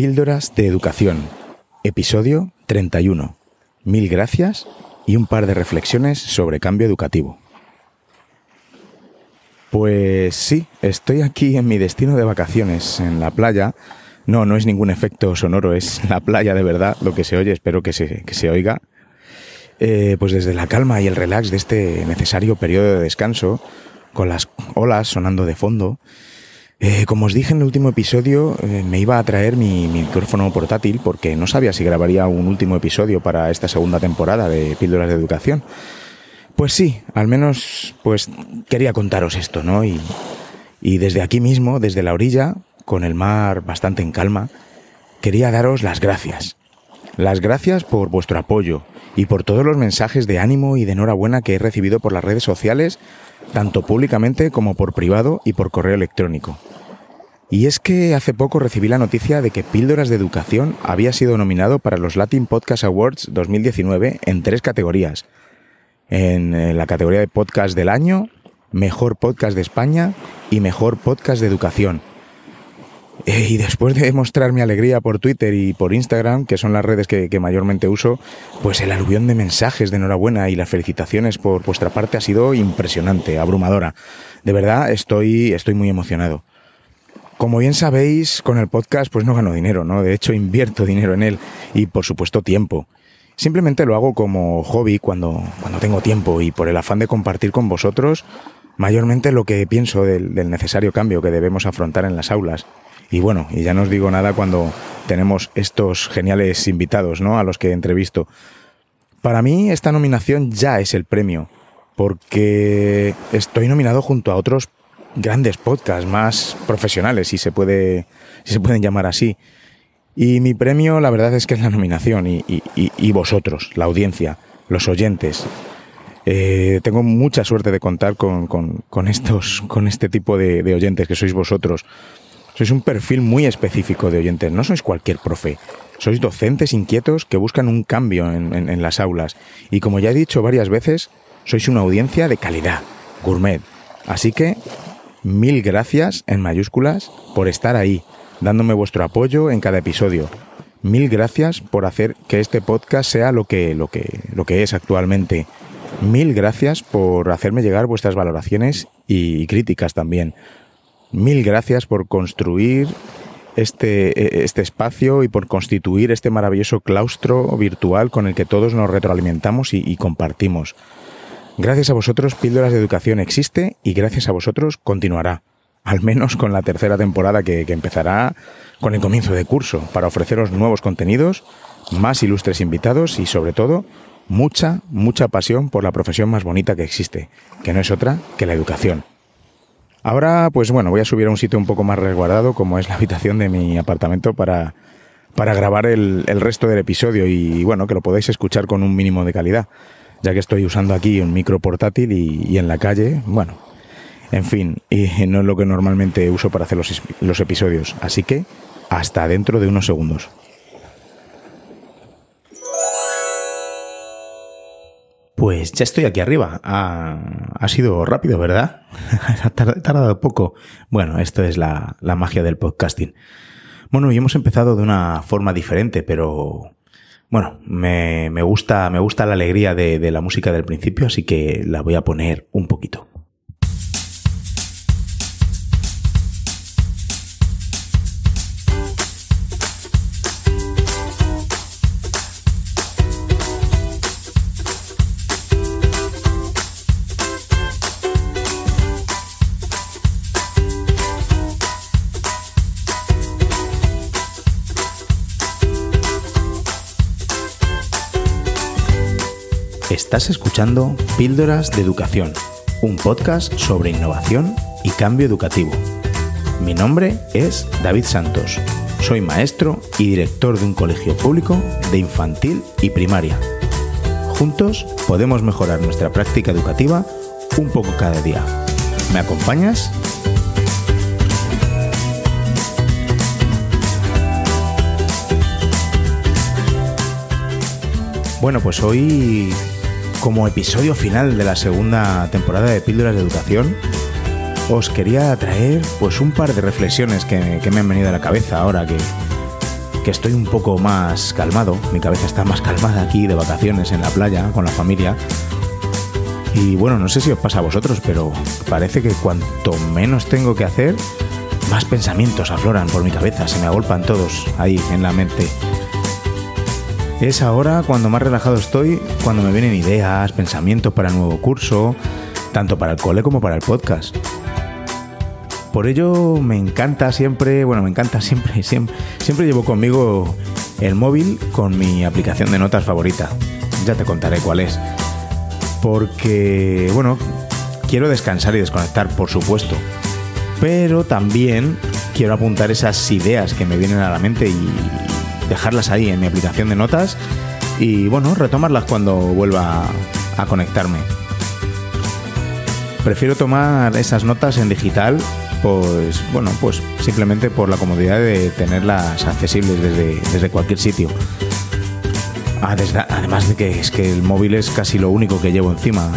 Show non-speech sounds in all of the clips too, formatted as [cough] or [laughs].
Píldoras de Educación, episodio 31. Mil gracias y un par de reflexiones sobre cambio educativo. Pues sí, estoy aquí en mi destino de vacaciones, en la playa. No, no es ningún efecto sonoro, es la playa de verdad, lo que se oye, espero que se, que se oiga. Eh, pues desde la calma y el relax de este necesario periodo de descanso, con las olas sonando de fondo, eh, como os dije en el último episodio, eh, me iba a traer mi, micrófono portátil porque no sabía si grabaría un último episodio para esta segunda temporada de Píldoras de Educación. Pues sí, al menos pues quería contaros esto, ¿no? Y, y desde aquí mismo, desde la orilla, con el mar bastante en calma, quería daros las gracias. Las gracias por vuestro apoyo y por todos los mensajes de ánimo y de enhorabuena que he recibido por las redes sociales, tanto públicamente como por privado y por correo electrónico. Y es que hace poco recibí la noticia de que Píldoras de Educación había sido nominado para los Latin Podcast Awards 2019 en tres categorías. En eh, la categoría de podcast del año, mejor podcast de España y mejor podcast de educación. Eh, y después de mostrar mi alegría por Twitter y por Instagram, que son las redes que, mayormente uso, pues el aluvión de mensajes de enhorabuena y las felicitaciones por vuestra parte ha sido impresionante, abrumadora. De verdad, estoy, estoy muy emocionado. Como bien sabéis, con el podcast pues no gano dinero, ¿no? De hecho, invierto dinero en él y por supuesto tiempo. Simplemente lo hago como hobby cuando, cuando tengo tiempo y por el afán de compartir con vosotros mayormente lo que pienso del necesario cambio que debemos afrontar en las aulas. Y bueno, y ya no os digo nada cuando tenemos estos geniales invitados, ¿no? A los que entrevisto. Para mí esta nominación ya es el premio, porque estoy nominado junto a otros grandes podcasts más profesionales, si se puede, si se pueden llamar así. Y mi premio, la verdad es que es la nominación y, y, y vosotros, la audiencia, los oyentes. Eh, tengo mucha suerte de contar con, con, con estos, con este tipo de, de, oyentes que sois vosotros. Sois un perfil muy específico de oyentes, no sois cualquier profe. Sois docentes inquietos que buscan un cambio en, las aulas. Y como ya he dicho varias veces, sois una audiencia de calidad, gourmet. Así que mil gracias en mayúsculas por estar ahí, dándome vuestro apoyo en cada episodio. Mil gracias por hacer que este podcast sea lo que, lo que, lo que es actualmente. Mil gracias por hacerme llegar vuestras valoraciones y críticas también. Mil gracias por construir este, este espacio y por constituir este maravilloso claustro virtual con el que todos nos retroalimentamos y, y compartimos. Gracias a vosotros, Píldoras de Educación existe y gracias a vosotros continuará. Al menos con la tercera temporada que, que, empezará con el comienzo de curso, para ofreceros nuevos contenidos, más ilustres invitados y sobre todo mucha, mucha pasión por la profesión más bonita que existe, que no es otra que la educación. Ahora, pues bueno, voy a subir a un sitio un poco más resguardado, como es la habitación de mi apartamento, para, para grabar el, el resto del episodio y bueno, que lo podáis escuchar con un mínimo de calidad ya que estoy usando aquí un micro portátil y, y en la calle, bueno, en fin, y no es lo que normalmente uso para hacer los, los episodios. Así que hasta dentro de unos segundos. Pues ya estoy aquí arriba. Ha, sido rápido, ¿verdad? [laughs] ha tardado poco. Bueno, esto es la, la magia del podcasting. Bueno, y hemos empezado de una forma diferente, pero bueno, me, me, gusta, me gusta la alegría de la música del principio, así que la voy a poner un poquito. Estás escuchando Píldoras de Educación, un podcast sobre innovación y cambio educativo. Mi nombre es David Santos. Soy maestro y director de un colegio público de infantil y primaria. Juntos podemos mejorar nuestra práctica educativa un poco cada día. ¿Me acompañas? Bueno, pues hoy como episodio final de la segunda temporada de Píldoras de Educación, os quería traer pues un par de reflexiones que, me han venido a la cabeza ahora que, que estoy un poco más calmado, mi cabeza está más calmada aquí de vacaciones en la playa con la familia. Y bueno, no sé si os pasa a vosotros, pero parece que cuanto menos tengo que hacer, más pensamientos afloran por mi cabeza, se me agolpan todos ahí en la mente. Es ahora cuando más relajado estoy, cuando me vienen ideas, pensamientos para el nuevo curso, tanto para el cole como para el podcast. Por ello me encanta siempre, bueno, me encanta [laughs] siempre, siempre, siempre llevo conmigo el móvil con mi aplicación de notas favorita. Ya te contaré cuál es. Porque, bueno, quiero descansar y desconectar, por supuesto. Pero también quiero apuntar esas ideas que me vienen a la mente y dejarlas ahí en mi aplicación de notas y, bueno, retomarlas cuando vuelva a conectarme. Prefiero tomar esas notas en digital pues bueno, pues simplemente por la comodidad de tenerlas accesibles desde, cualquier sitio. Ah, además de que es que el móvil es casi lo único que llevo encima,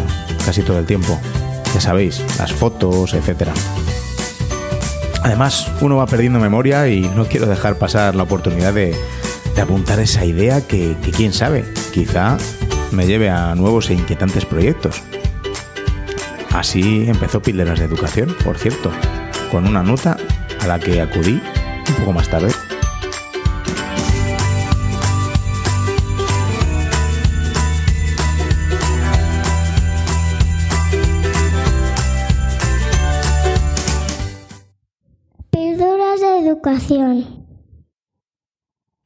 casi todo el tiempo. Ya sabéis, las fotos, etc. Además, uno va perdiendo memoria y no quiero dejar pasar la oportunidad de, apuntar esa idea que, que, quién sabe, quizá me lleve a nuevos e inquietantes proyectos. Así empezó Píldoras de Educación, por cierto con una nota a la que acudí un poco más tarde.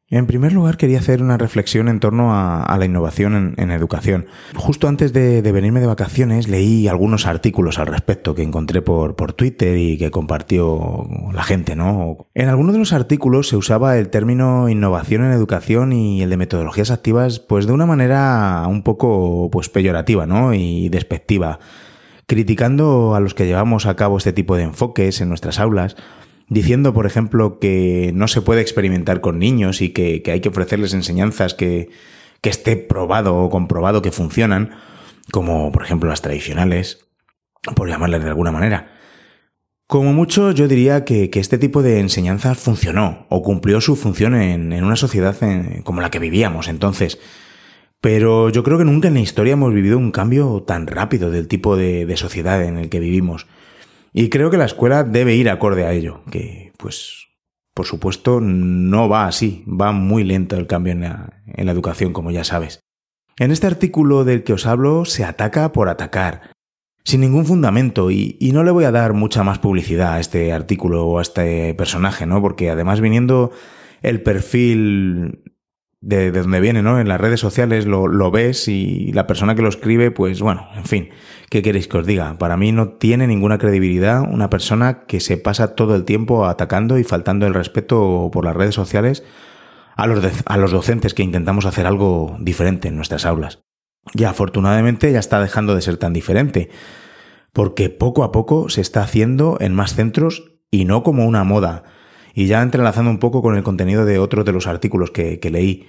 En primer lugar, quería hacer una reflexión en torno a, la innovación en, educación. Justo antes de, venirme de vacaciones, leí algunos artículos al respecto que encontré por, por Twitter y que compartió la gente, ¿no? En algunos de los artículos se usaba el término innovación en educación y el de metodologías activas, pues de una manera un poco pues peyorativa, ¿no? Y despectiva, criticando a los que llevamos a cabo este tipo de enfoques en nuestras aulas diciendo, por ejemplo, que no se puede experimentar con niños y que, hay que ofrecerles enseñanzas que, que esté probado o comprobado que funcionan, como por ejemplo las tradicionales, por llamarlas de alguna manera. Como mucho, yo diría que, este tipo de enseñanzas funcionó o cumplió su función en, una sociedad como la que vivíamos entonces. Pero yo creo que nunca en la historia hemos vivido un cambio tan rápido del tipo de, de sociedad en el que vivimos. Y creo que la escuela debe ir acorde a ello, que pues por supuesto no va así, va muy lento el cambio en la, educación, como ya sabes. En este artículo del que os hablo se ataca por atacar, sin ningún fundamento, y, y, no le voy a dar mucha más publicidad a este artículo o a este personaje, ¿no? Porque además viniendo el perfil de, donde viene, ¿no? En las redes sociales lo, lo, ves y la persona que lo escribe, pues bueno, en fin, ¿qué queréis que os diga? Para mí no tiene ninguna credibilidad una persona que se pasa todo el tiempo atacando y faltando el respeto por las redes sociales a los, a los docentes que intentamos hacer algo diferente en nuestras aulas. Y afortunadamente ya está dejando de ser tan diferente, porque poco a poco se está haciendo en más centros y no como una moda y ya entrelazando un poco con el contenido de otros de los artículos que, leí,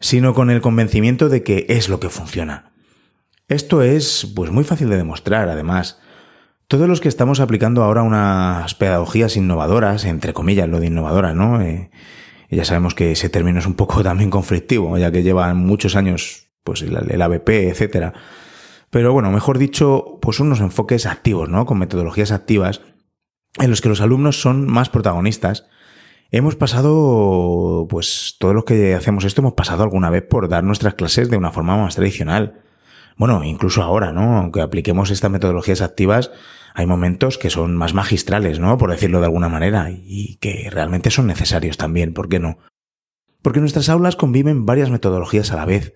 sino con el convencimiento de que es lo que funciona. Esto es pues muy fácil de demostrar, además. Todos los que estamos aplicando ahora unas pedagogías innovadoras, entre comillas lo de innovadora, ¿no? Eh, ya sabemos que ese término es un poco [laughs] también conflictivo, ya que llevan muchos años pues el, el ABP, etcétera. Pero bueno, mejor dicho, pues unos enfoques activos, ¿no? Con metodologías activas en los que los alumnos son más protagonistas Hemos pasado, pues todos los que hacemos esto hemos pasado alguna vez por dar nuestras clases de una forma más tradicional. Bueno, incluso ahora, ¿no? Aunque apliquemos estas metodologías activas, hay momentos que son más magistrales, ¿no? Por decirlo de alguna manera, y que realmente son necesarios también, ¿por qué no? Porque nuestras aulas conviven varias metodologías a la vez.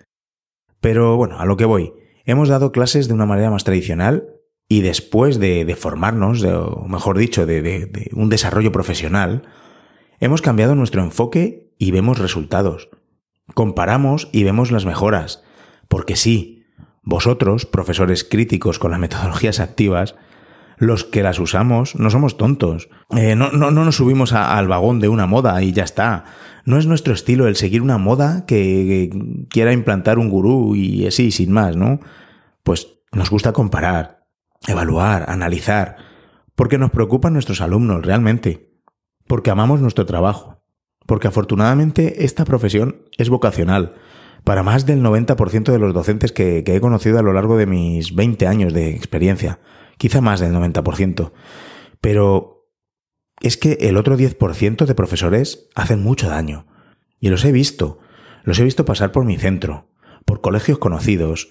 Pero bueno, a lo que voy. Hemos dado clases de una manera más tradicional y después de, formarnos, o mejor dicho, de un desarrollo profesional, Hemos cambiado nuestro enfoque y vemos resultados. Comparamos y vemos las mejoras. Porque sí, vosotros, profesores críticos con las [laughs] metodologías activas, los que las usamos no somos tontos. Eh, no, no, no, nos subimos al vagón de una moda y ya está. No es nuestro estilo el seguir una moda que, que quiera implantar un gurú y así, sin más, ¿no? Pues nos gusta comparar, evaluar, analizar, porque nos preocupan nuestros alumnos realmente porque amamos nuestro trabajo, porque afortunadamente esta profesión es vocacional para más del 90% de los docentes que, he conocido a lo largo de mis 20 años de experiencia, quizá más del 90%. Pero es que el otro 10% de profesores hacen mucho daño. Y los he visto, los he visto pasar por mi centro, por colegios conocidos,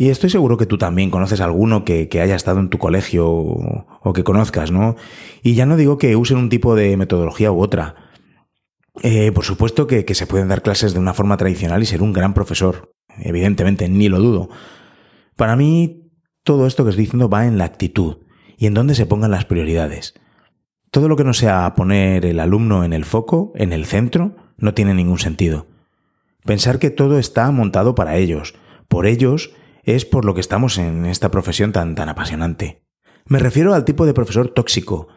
y estoy seguro que tú también conoces alguno que, haya estado en tu colegio o, que conozcas, ¿no? Y ya no digo que usen un tipo de metodología u otra. Eh, por supuesto que, que se pueden dar clases de una forma tradicional y ser un gran profesor. Evidentemente, ni lo dudo. Para mí, todo esto que estoy diciendo va en la actitud y en dónde se pongan las prioridades. Todo lo que no sea poner el alumno en el foco, en el centro, no tiene ningún sentido. Pensar que todo está montado para ellos, por ellos es por lo que estamos en esta profesión tan, tan apasionante. Me refiero al tipo de profesor tóxico,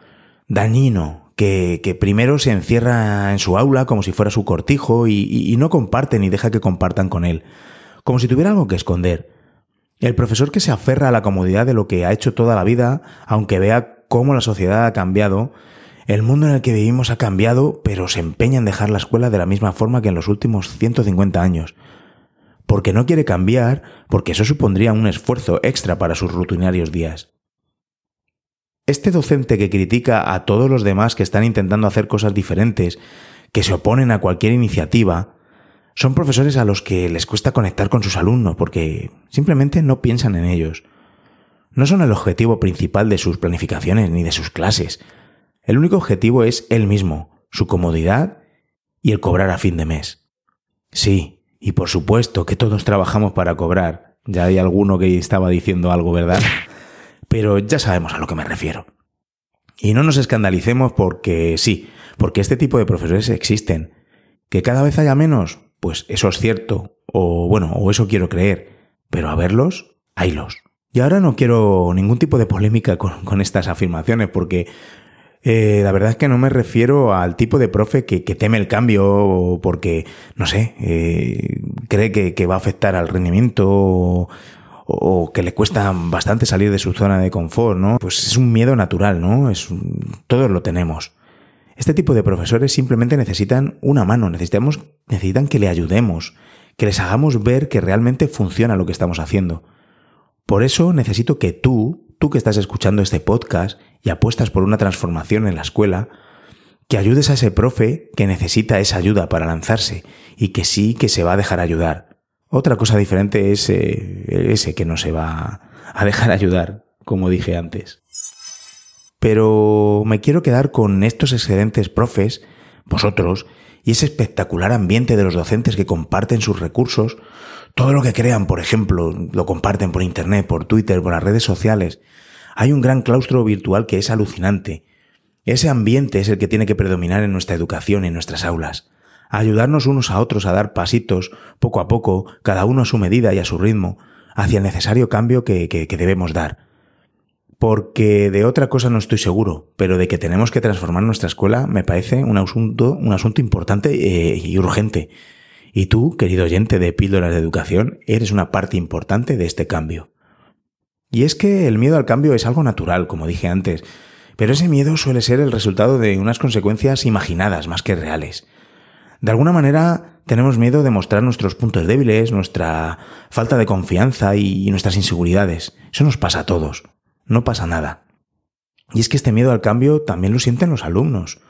dañino, que, primero se encierra en su aula como si fuera su cortijo y, y no comparte ni deja que compartan con él, como si tuviera algo que esconder. El profesor que se aferra a la comodidad de lo que ha hecho toda la vida, aunque vea cómo la sociedad ha cambiado, el mundo en el que vivimos ha cambiado, pero se empeña en dejar la escuela de la misma forma que en los últimos 150 años porque no quiere cambiar, porque eso supondría un esfuerzo extra para sus rutinarios días. Este docente que critica a todos los demás que están intentando hacer cosas diferentes, que se oponen a cualquier iniciativa, son profesores a los que les cuesta conectar con sus alumnos porque simplemente no piensan en ellos. No son el objetivo principal de sus planificaciones ni de sus clases. El único objetivo es él mismo, su comodidad y el cobrar a fin de mes. Sí, y por supuesto que todos trabajamos para cobrar. Ya hay alguno que estaba diciendo algo, ¿verdad? Pero ya sabemos a lo que me refiero. Y no nos escandalicemos porque sí, porque este tipo de profesores existen. Que cada vez haya menos, pues eso es cierto, o bueno, o eso quiero creer. Pero a verlos, haylos. Y ahora no quiero ningún tipo de polémica con, con estas afirmaciones, porque eh, la verdad es que no me refiero al tipo de profe que, teme el cambio porque, no sé, eh, cree que, va a afectar al rendimiento o, que le cuesta bastante salir de su zona de confort, ¿no? Pues es un miedo natural, ¿no? Es todos lo tenemos. Este tipo de profesores simplemente necesitan una mano, necesitamos, necesitan que le ayudemos, que les hagamos ver que realmente funciona lo que estamos haciendo. Por eso necesito que tú, tú que estás escuchando este podcast y apuestas por una transformación en la escuela, que ayudes a ese profe que necesita esa ayuda para lanzarse y que sí que se va a dejar ayudar. Otra cosa diferente es eh, ese que no se va a dejar [laughs] ayudar, como dije antes. Pero me quiero quedar con estos excelentes profes, vosotros, y ese espectacular ambiente de los docentes que comparten sus recursos, todo lo que crean, por ejemplo, lo comparten por Internet, por Twitter, por las redes sociales, hay un gran claustro virtual que es alucinante. Ese ambiente es el que tiene que predominar en nuestra educación, en nuestras aulas. ayudarnos unos a otros a dar pasitos, poco a poco, cada uno a su medida y a su ritmo, hacia el necesario cambio que, debemos dar. Porque de otra cosa no estoy seguro, pero de que tenemos que transformar nuestra escuela me parece un asunto, un asunto importante eh, y urgente. Y tú, querido oyente de Píldoras de Educación, eres una parte importante de este cambio. Y es que el miedo al cambio es algo natural, como dije antes, pero ese miedo suele ser el resultado de unas consecuencias imaginadas más que reales. De alguna manera tenemos miedo de mostrar nuestros puntos débiles, nuestra falta de confianza y nuestras inseguridades. Eso nos pasa a todos. No pasa nada. Y es que este miedo al cambio también lo sienten los alumnos.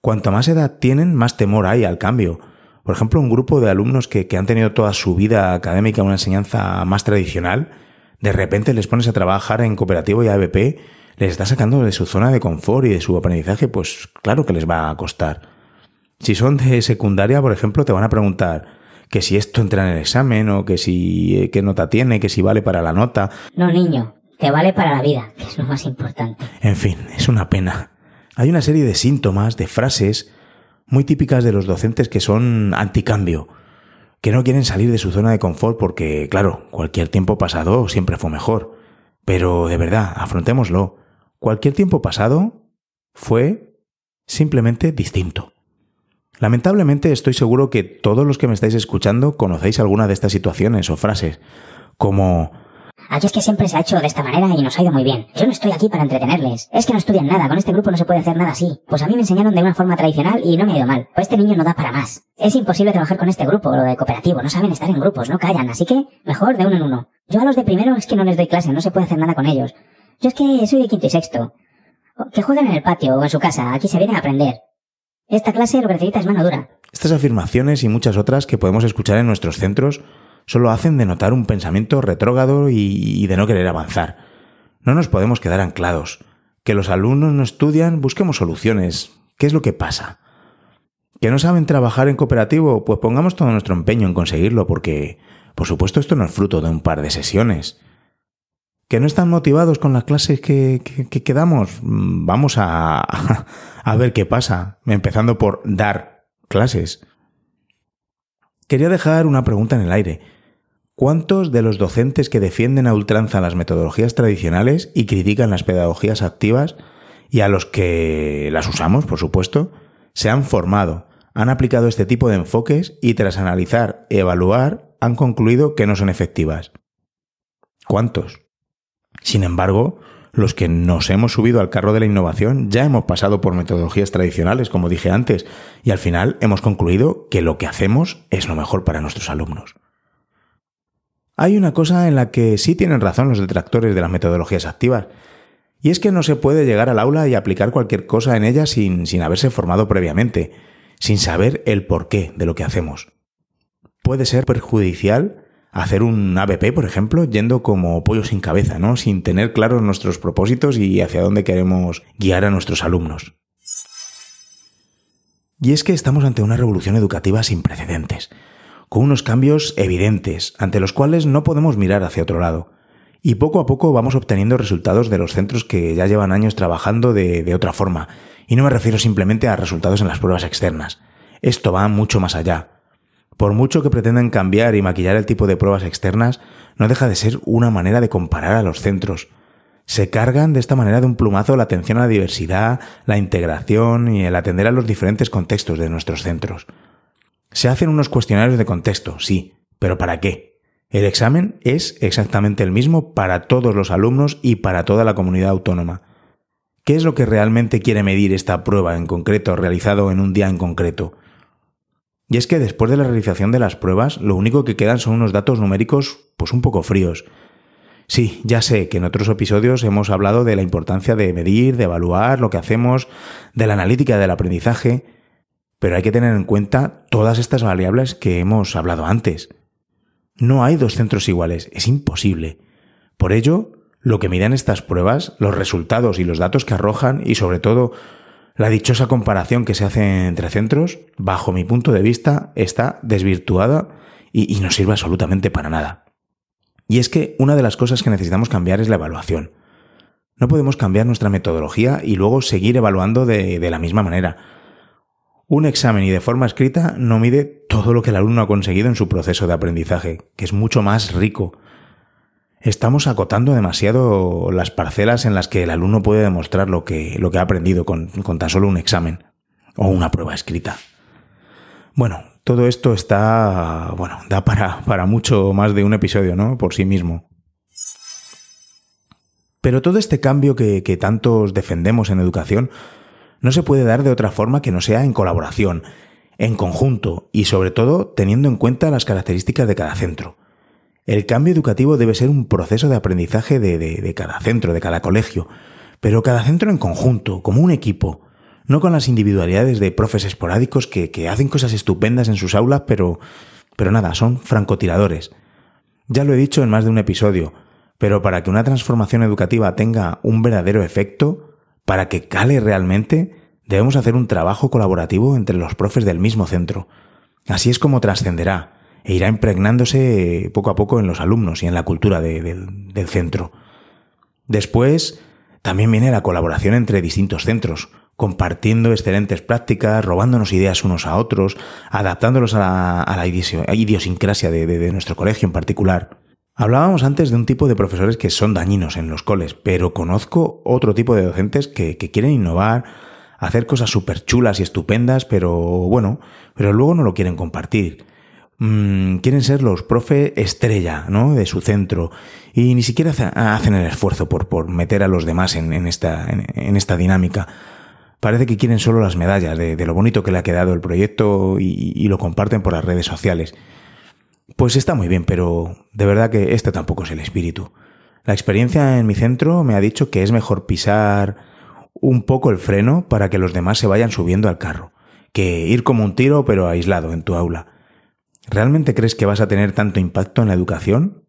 Cuanto más edad tienen, más temor hay al cambio. Por ejemplo, un grupo de alumnos que, que han tenido toda su vida académica una enseñanza más tradicional, de repente les pones a trabajar en cooperativo y ABP, les está sacando de su zona de confort y de su aprendizaje, pues claro que les va a costar. Si son de secundaria, por ejemplo, te van a preguntar que si esto entra en el examen o que si eh, qué nota tiene, que si vale para la nota. No, niño, te vale para la vida, que es lo más importante. En fin, es una pena. Hay una serie de síntomas, de frases muy típicas de los docentes que son anticambio, que no quieren salir de su zona de confort porque, claro, cualquier tiempo pasado siempre fue mejor. Pero de verdad, afrontémoslo. Cualquier tiempo pasado fue simplemente distinto. Lamentablemente estoy seguro que todos los que me estáis escuchando conocéis alguna de estas situaciones o frases, como Aquí es que siempre se ha hecho de esta manera y nos ha ido muy bien. Yo no estoy aquí para entretenerles. Es que no estudian nada, con este grupo no se puede hacer nada así. Pues a mí me enseñaron de una forma tradicional y no me ha ido mal. Pues este niño no da para más. Es imposible trabajar con este grupo, lo de cooperativo, no saben estar en grupos, no callan, así que mejor de uno en uno. Yo a los de primero es que no les doy clase, no se puede hacer nada con ellos. Yo es que soy de quinto y sexto. Que jueguen en el patio o en su casa, aquí se viene a aprender. Esta clase lo que necesita es mano dura. Estas afirmaciones y muchas otras que podemos escuchar en nuestros centros solo hacen de notar un pensamiento retrógrado y, de no querer avanzar. No nos podemos quedar anclados. Que los alumnos no estudian, busquemos soluciones. ¿Qué es lo que pasa? ¿Que no saben trabajar en cooperativo? Pues pongamos todo nuestro empeño en conseguirlo, porque, por supuesto, esto no es fruto de un par de sesiones. ¿Que no están motivados con las clases que, que, damos? Mm, vamos a, [laughs] a ver qué pasa, empezando por dar clases. Quería dejar una pregunta en el aire. ¿Cuántos de los docentes que defienden a ultranza las metodologías tradicionales y critican las pedagogías activas, y a los que las usamos, por supuesto, se han formado, han aplicado este tipo de enfoques y tras analizar evaluar han concluido que no son efectivas? ¿Cuántos? Sin embargo, los que nos hemos subido al carro de la innovación ya hemos pasado por metodologías tradicionales, como dije antes, y al final hemos concluido que lo que hacemos es lo mejor para nuestros alumnos. Hay una cosa en la que sí tienen razón los detractores de las metodologías activas, y es que no se puede llegar al aula y aplicar cualquier cosa en ella sin, sin haberse formado previamente, sin saber el porqué de lo que hacemos. Puede ser perjudicial hacer un ABP, por ejemplo, yendo como pollo sin cabeza, ¿no? Sin tener claros nuestros propósitos y hacia dónde queremos guiar a nuestros alumnos. Y es que estamos ante una revolución educativa sin precedentes con unos cambios evidentes, ante los cuales no podemos mirar hacia otro lado. Y poco a poco vamos obteniendo resultados de los centros que ya llevan años trabajando de, otra forma. Y no me refiero simplemente a resultados en las pruebas externas. Esto va mucho más allá. Por mucho que pretendan cambiar y maquillar el tipo de pruebas externas, no deja de ser una manera de comparar a los centros. Se cargan de esta manera de un plumazo la atención a la diversidad, la integración y el atender a los diferentes contextos de nuestros centros. Se hacen unos cuestionarios de contexto, sí, pero ¿para qué? El examen es exactamente el mismo para todos los alumnos y para toda la comunidad autónoma. ¿Qué es lo que realmente quiere medir esta prueba en concreto, realizado en un día en concreto? Y es que después de la realización de las pruebas, lo único que quedan son unos datos numéricos pues un poco fríos. Sí, ya sé que en otros episodios hemos hablado de la importancia de medir, de evaluar lo que hacemos, de la analítica del aprendizaje, pero hay que tener en cuenta todas estas variables que hemos hablado antes. No hay dos centros iguales, es imposible. Por ello, lo que miden estas pruebas, los resultados y los datos que arrojan y sobre todo la dichosa comparación que se hace entre centros, bajo mi punto de vista, está desvirtuada y, no sirve absolutamente para nada. Y es que una de las cosas que necesitamos cambiar es la evaluación. No podemos cambiar nuestra metodología y luego seguir evaluando de la misma manera un examen y de forma escrita no mide todo lo que el alumno ha conseguido en su proceso de aprendizaje, que es mucho más rico. Estamos acotando demasiado las parcelas en las que el alumno puede demostrar lo que, lo que ha aprendido con, con tan solo un examen o una prueba escrita. Bueno, todo esto está, bueno, da para, para mucho más de un episodio, ¿no? Por sí mismo. Pero todo este cambio que, que tantos defendemos en educación no se puede dar de otra forma que no sea en colaboración, en conjunto y sobre todo teniendo en cuenta las características de cada centro. El cambio educativo debe ser un proceso de aprendizaje de, cada centro, de cada colegio, pero cada centro en conjunto, como un equipo, no con las individualidades de profes esporádicos que, que hacen cosas estupendas en sus aulas, pero, pero nada, son francotiradores. Ya lo he dicho en más de un episodio, pero para que una transformación educativa tenga un verdadero efecto, para que cale realmente, debemos hacer un trabajo colaborativo entre los profes del mismo centro. Así es como trascenderá e irá impregnándose poco a poco en los alumnos y en la cultura del centro. Después, también viene la colaboración entre distintos centros, compartiendo excelentes prácticas, robándonos ideas unos a otros, adaptándolos a la, idiosincrasia de nuestro colegio en particular. Hablábamos antes de un tipo de profesores que son dañinos en los coles, pero conozco otro tipo de docentes que, quieren innovar, hacer cosas súper chulas y estupendas, pero bueno, pero luego no lo quieren compartir. mm, quieren ser los profe estrella, ¿no? De su centro. Y ni siquiera hacen el esfuerzo por, meter a los demás en, esta, dinámica. Parece que quieren solo las medallas de, lo bonito que le ha quedado el proyecto y, lo comparten por las redes sociales. Pues está muy bien, pero de verdad que este tampoco es el espíritu. La experiencia en mi centro me ha dicho que es mejor pisar un poco el freno para que los demás se vayan subiendo al carro, que ir como un tiro pero aislado en tu aula. ¿Realmente crees que vas a tener tanto impacto en la educación?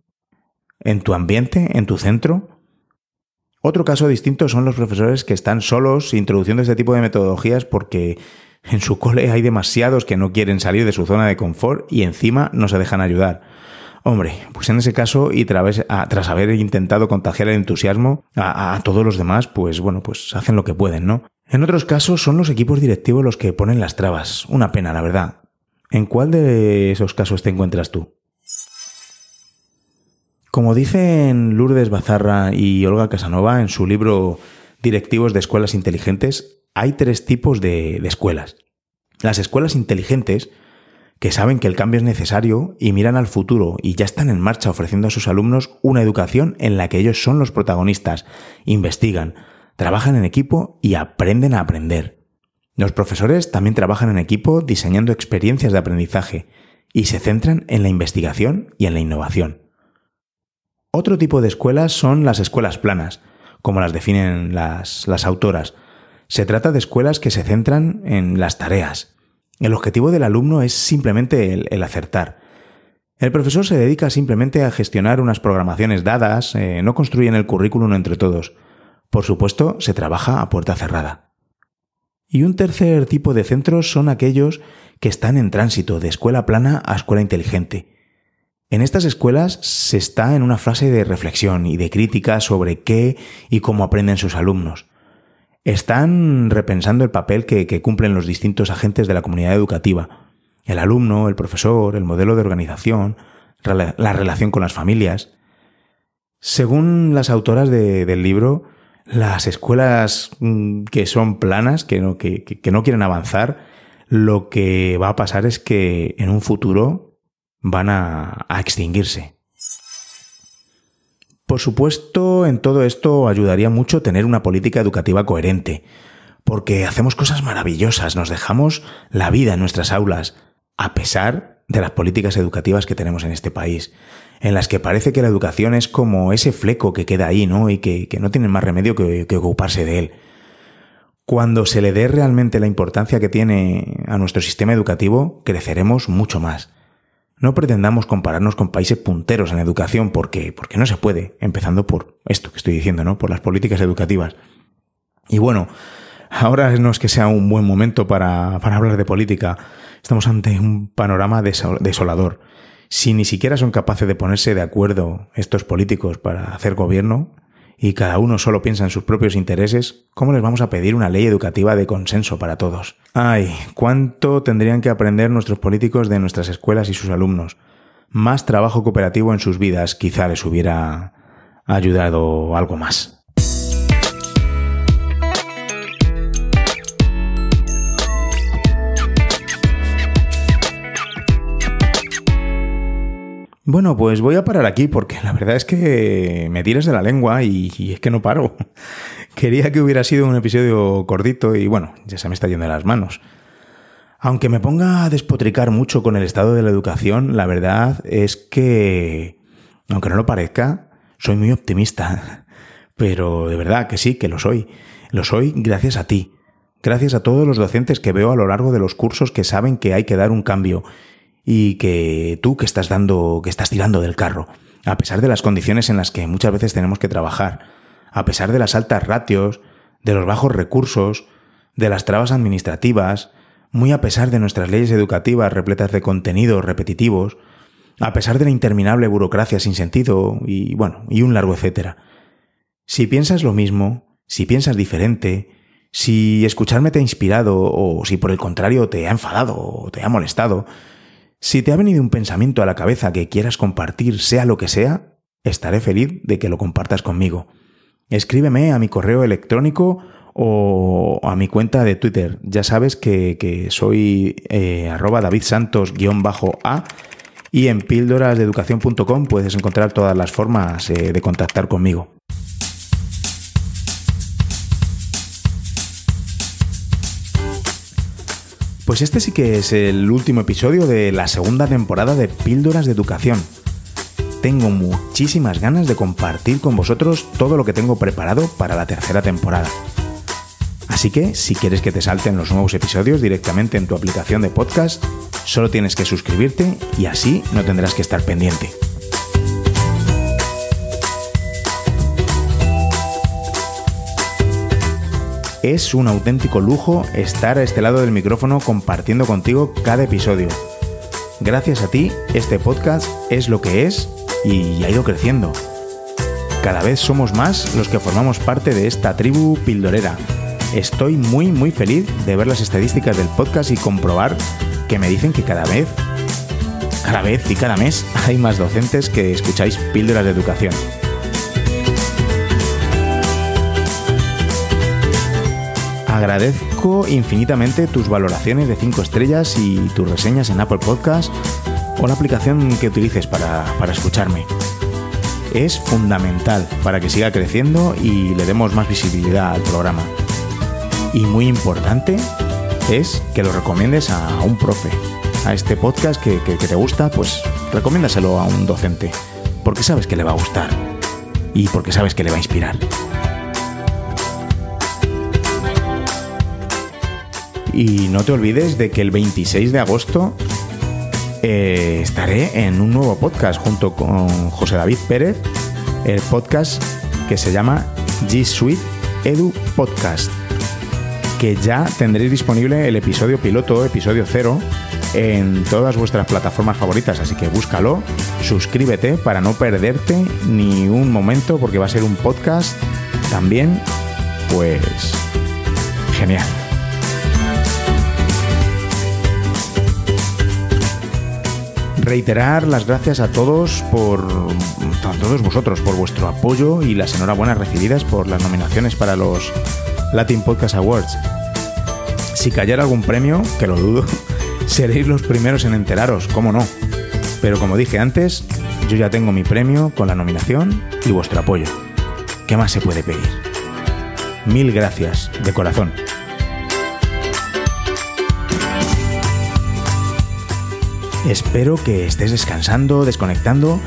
¿En tu ambiente? ¿En tu centro? Otro caso distinto son los profesores que están solos introduciendo este tipo de metodologías porque en su cole hay demasiados que no quieren salir de su zona de confort y encima no se dejan ayudar. Hombre, pues en ese caso y tras, haber intentado contagiar el entusiasmo a, a, todos los demás, pues bueno, pues hacen lo que pueden, ¿no? En otros casos son los equipos directivos los que ponen las trabas. Una pena, la verdad. ¿En cuál de esos casos te encuentras tú? Como dicen Lourdes Bazarra y Olga Casanova en su libro Directivos de Escuelas Inteligentes, hay tres tipos de, escuelas. Las escuelas inteligentes que saben que el cambio es necesario y miran al futuro y ya están en marcha ofreciendo a sus alumnos una educación en la que ellos son los protagonistas, investigan, trabajan en equipo y aprenden a aprender. Los profesores también trabajan en equipo diseñando experiencias de aprendizaje y se centran en la investigación y en la innovación. Otro tipo de escuelas son las escuelas planas, como las definen las, las autoras. Se trata de escuelas que se centran en las tareas, el objetivo del alumno es simplemente el, acertar. El profesor se dedica simplemente a gestionar unas programaciones dadas, eh, no construyen el currículum entre todos. Por supuesto, se trabaja a puerta cerrada. Y un tercer tipo de centros son aquellos que están en tránsito de escuela plana a escuela inteligente. En estas escuelas se está en una fase de reflexión y de crítica sobre qué y cómo aprenden sus alumnos están repensando el papel que, cumplen los distintos agentes de la comunidad educativa. El alumno, el profesor, el modelo de organización, la relación con las familias. Según las autoras del libro, las escuelas mm, que son planas, que no, que no quieren avanzar, lo que va a pasar es que en un futuro van a, a extinguirse. Por supuesto, en todo esto ayudaría mucho tener una política educativa coherente, porque hacemos cosas maravillosas, nos dejamos la vida en nuestras aulas, a pesar de las políticas educativas que tenemos en este país, en las que parece que la educación es como ese fleco que queda ahí, ¿no? Y que, no tienen más remedio que ocuparse de él. Cuando se le dé realmente la importancia que tiene a nuestro sistema educativo, creceremos mucho más. No pretendamos compararnos con países punteros en educación porque, porque no se puede, empezando por esto que estoy diciendo, ¿no? Por las políticas educativas. Y bueno, ahora no es que sea un buen momento para, para hablar de política. Estamos ante un panorama desolador. Si ni siquiera son capaces de ponerse de acuerdo estos políticos para hacer gobierno, y cada uno solo piensa en sus propios intereses, ¿cómo les vamos a pedir una ley educativa de consenso para todos? Ay, cuánto tendrían que aprender nuestros políticos de nuestras escuelas y sus alumnos. Más trabajo cooperativo en sus vidas quizá les hubiera ayudado algo más. Bueno, pues voy a parar aquí porque la verdad es que me tiras de la lengua y, es que no paro. [laughs] Quería que hubiera sido un episodio cortito y bueno, ya se me está yendo las manos. Aunque me ponga a despotricar mucho con el estado de la educación, la verdad es que, aunque no lo parezca, soy muy optimista. [laughs] Pero de verdad que sí, que lo soy. Lo soy gracias a ti. Gracias a todos los docentes que veo a lo largo de los cursos que saben que hay que dar un cambio y que tú que estás dando, que estás tirando del carro, a pesar de las condiciones en las que muchas veces tenemos que trabajar, a pesar de las altas ratios, de los bajos recursos, de las trabas administrativas, muy a pesar de nuestras leyes educativas repletas de contenidos repetitivos, a pesar de la interminable burocracia sin sentido y bueno, y un largo etcétera. Si piensas lo mismo, si piensas diferente, si escucharme te ha inspirado o si por el contrario te ha enfadado o te ha molestado, si te ha venido un pensamiento a la cabeza que quieras compartir, sea lo que sea, estaré feliz de que lo compartas conmigo. Escríbeme a mi correo electrónico o a mi cuenta de Twitter. Ya sabes que, soy eh, arroba davidsantos-a Y en píldorasdeeducación.com puedes encontrar todas las formas eh, de contactar conmigo. Pues este sí que es el último episodio de la segunda temporada de Píldoras de Educación. Tengo muchísimas ganas de compartir con vosotros todo lo que tengo preparado para la tercera temporada. Así que, si quieres que te salten los nuevos episodios directamente en tu aplicación de podcast, solo tienes que suscribirte y así no tendrás que estar pendiente. Es un auténtico lujo estar a este lado del micrófono compartiendo contigo cada episodio. Gracias a ti, este podcast es lo que es y ha ido creciendo. Cada vez somos más los que formamos parte de esta tribu pildorera. Estoy muy muy feliz de ver las estadísticas del podcast y comprobar que me dicen que cada vez, cada vez y cada mes [laughs] hay más docentes que escucháis píldoras de educación. Agradezco infinitamente tus valoraciones de 5 estrellas y tus reseñas en Apple Podcast o la aplicación que utilices para, para escucharme. Es fundamental para que siga creciendo y le demos más visibilidad al programa. Y muy importante es que lo recomiendes a un profe. A este podcast que, que, que te gusta, pues recomiéndaselo a un docente. Porque sabes que le va a gustar. Y porque sabes que le va a inspirar. Y no te olvides de que el 26 de agosto eh, estaré en un nuevo podcast junto con José David Pérez, el podcast que se llama G Suite Edu Podcast, que ya tendréis disponible el episodio piloto, episodio cero, en todas vuestras plataformas favoritas, así que búscalo, suscríbete para no perderte ni un momento, porque va a ser un podcast también, pues, genial. Reiterar las gracias a todos por a todos vosotros por vuestro apoyo y las enhorabuenas recibidas por las nominaciones para los Latin Podcast Awards. Si cayera algún premio, que lo dudo, [laughs] seréis los primeros en enteraros, cómo no. Pero como dije antes, yo ya tengo mi premio con la nominación y vuestro apoyo. ¿Qué más se puede pedir? Mil gracias, de corazón. Espero que estés descansando, desconectando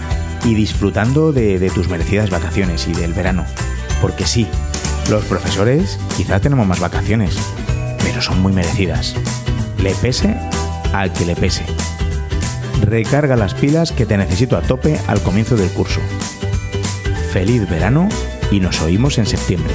y disfrutando de, tus merecidas vacaciones y del verano. Porque sí, los profesores quizá tenemos más vacaciones, pero son muy merecidas. Le pese al que le pese. Recarga las pilas que te necesito a tope al comienzo del curso. Feliz verano y nos oímos en septiembre.